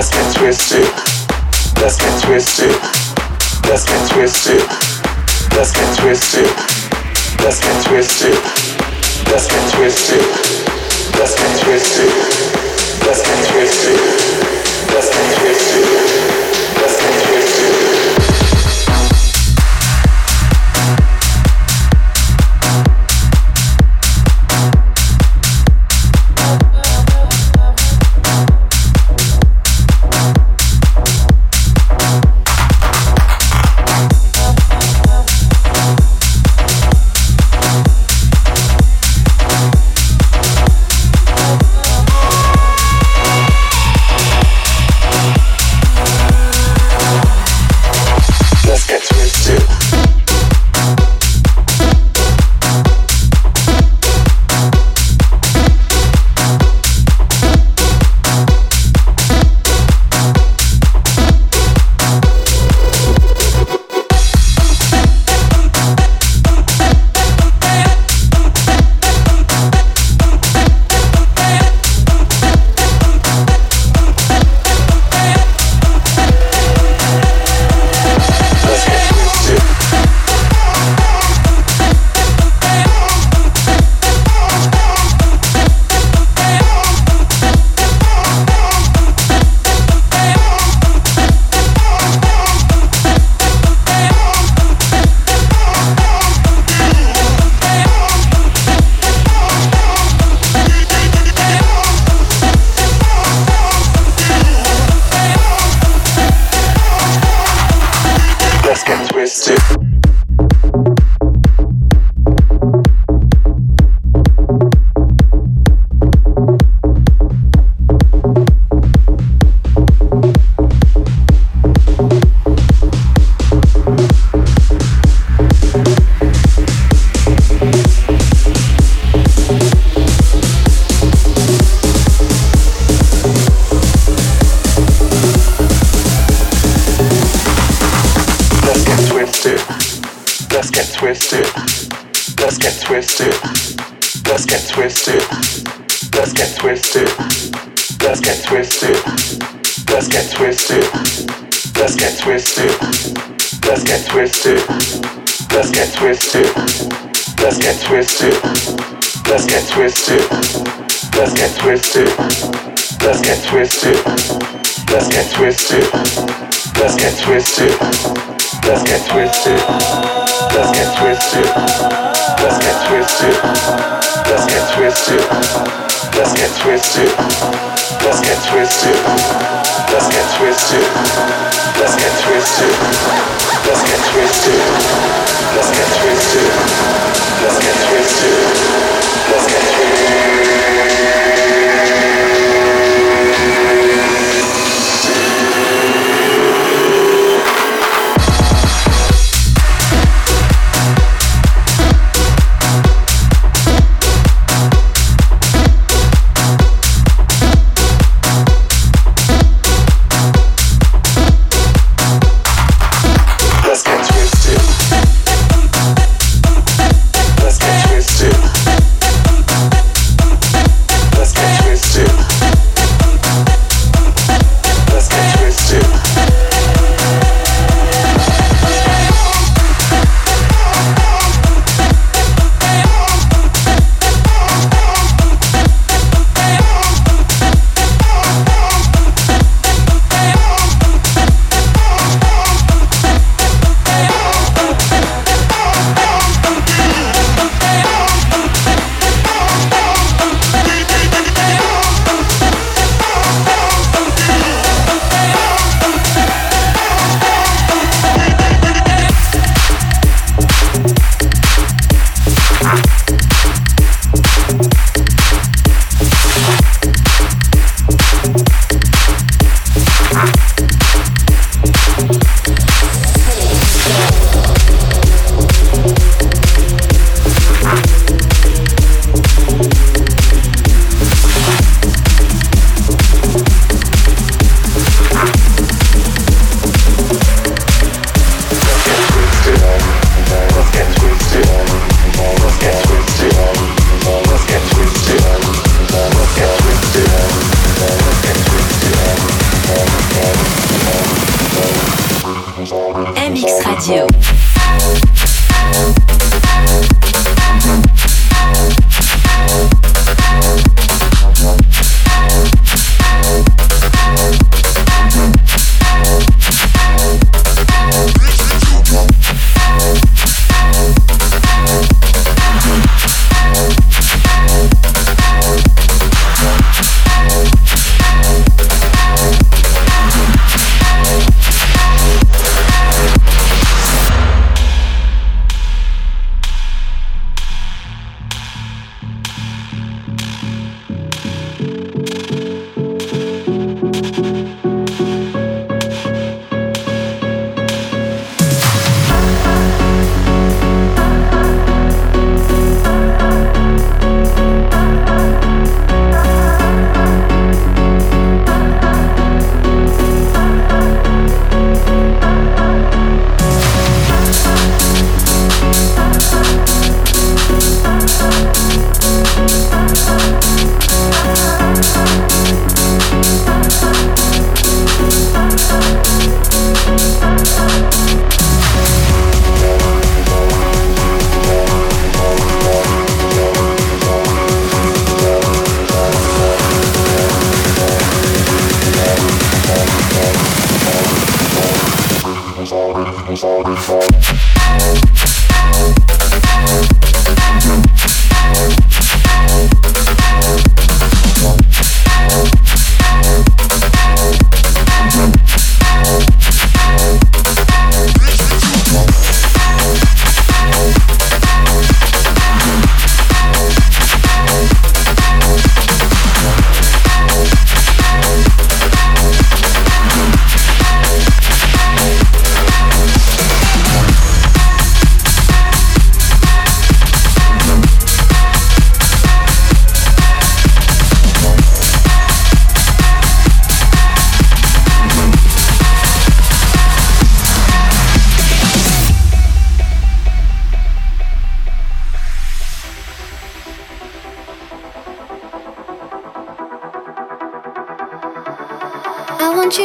Let's get twisted. Let's get twisted. Let's get twisted. Let's get twisted. Let's get twisted. Let's get twisted. Let's get twisted. Let's get twisted. Let's get twisted.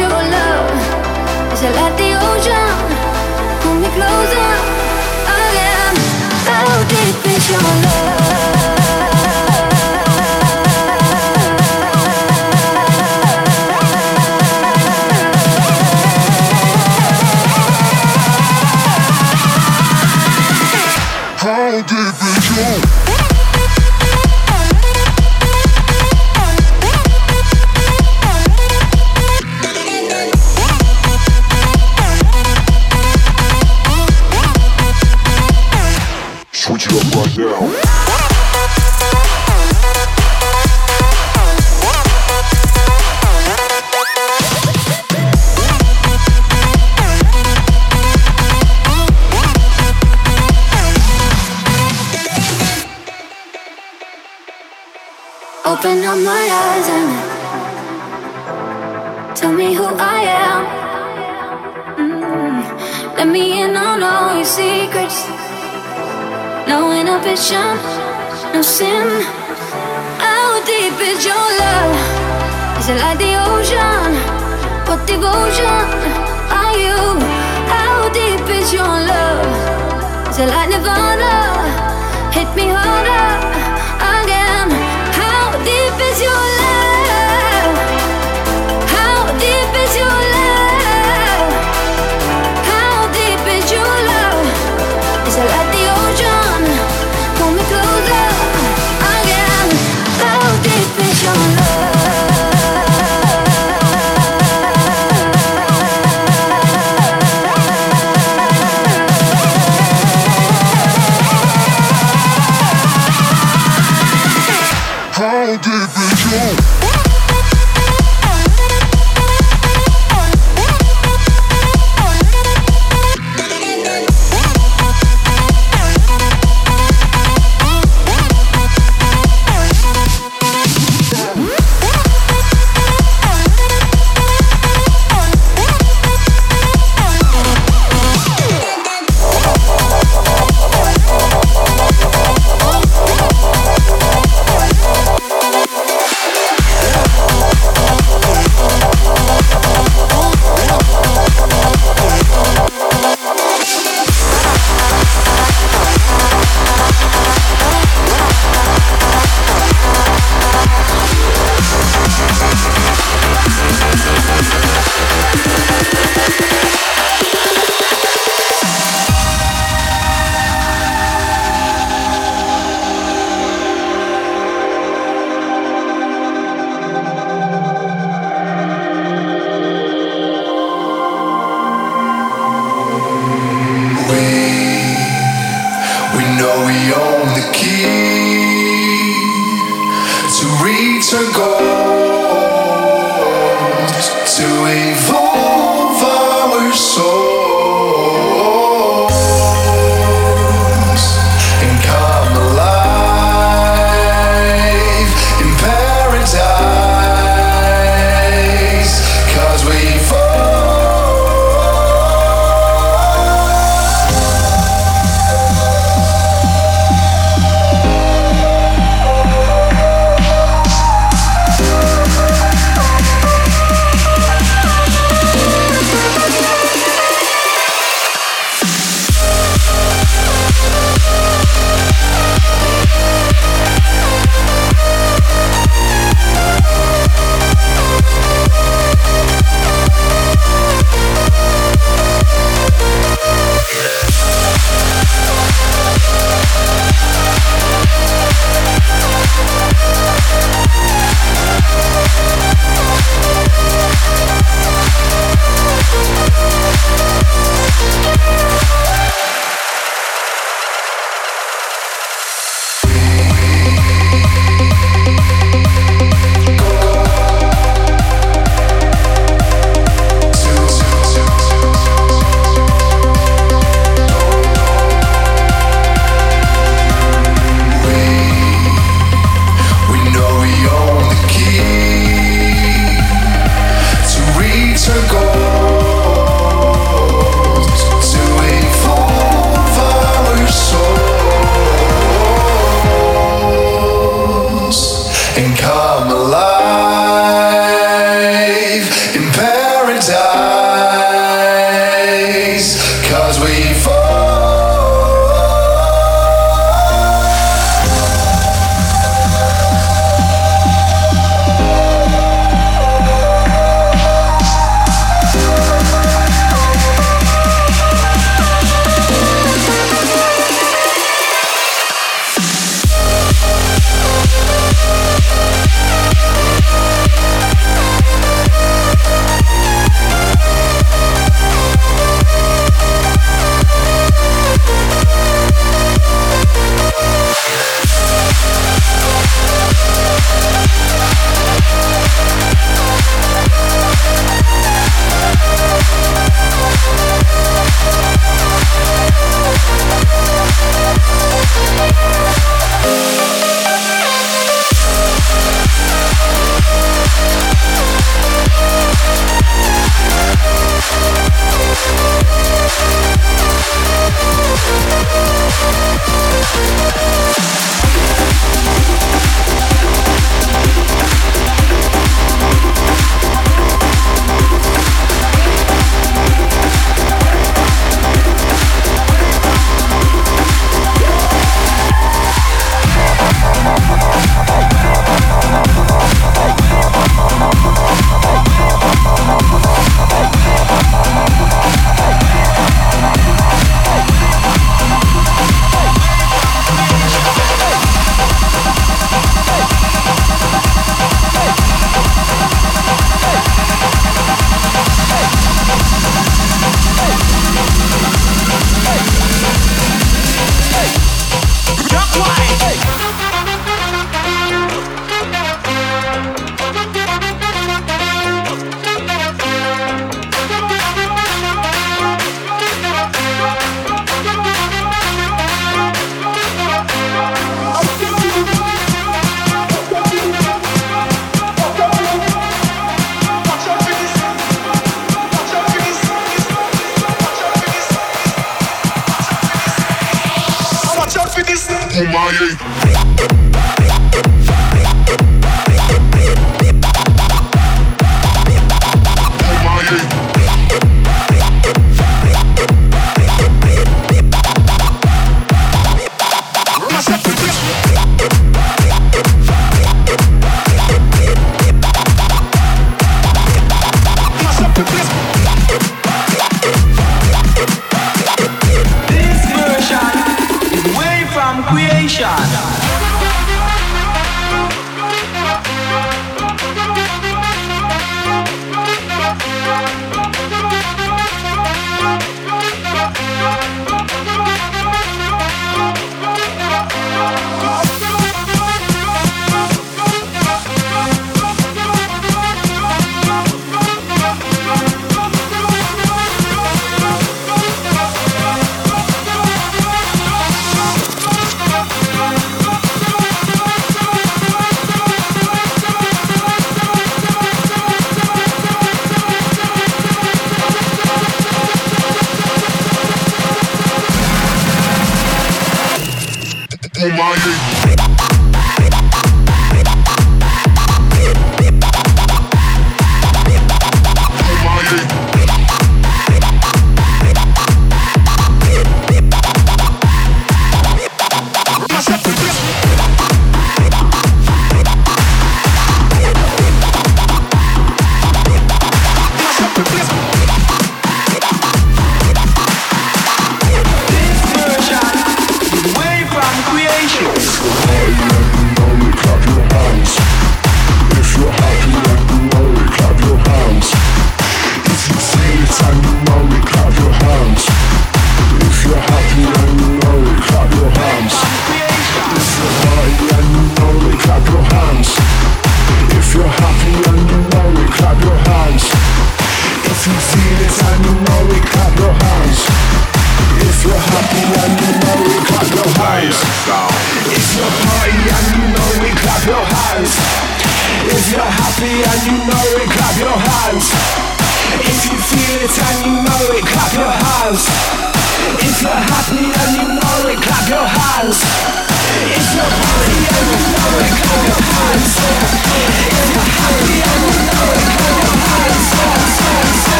Your love. secrets, no inhibition, no sin. How deep is your love? Is it like the ocean? What devotion are you? How deep is your love? Is it like Nirvana? key to reach a goal.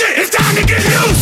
shit, it's time to get loose.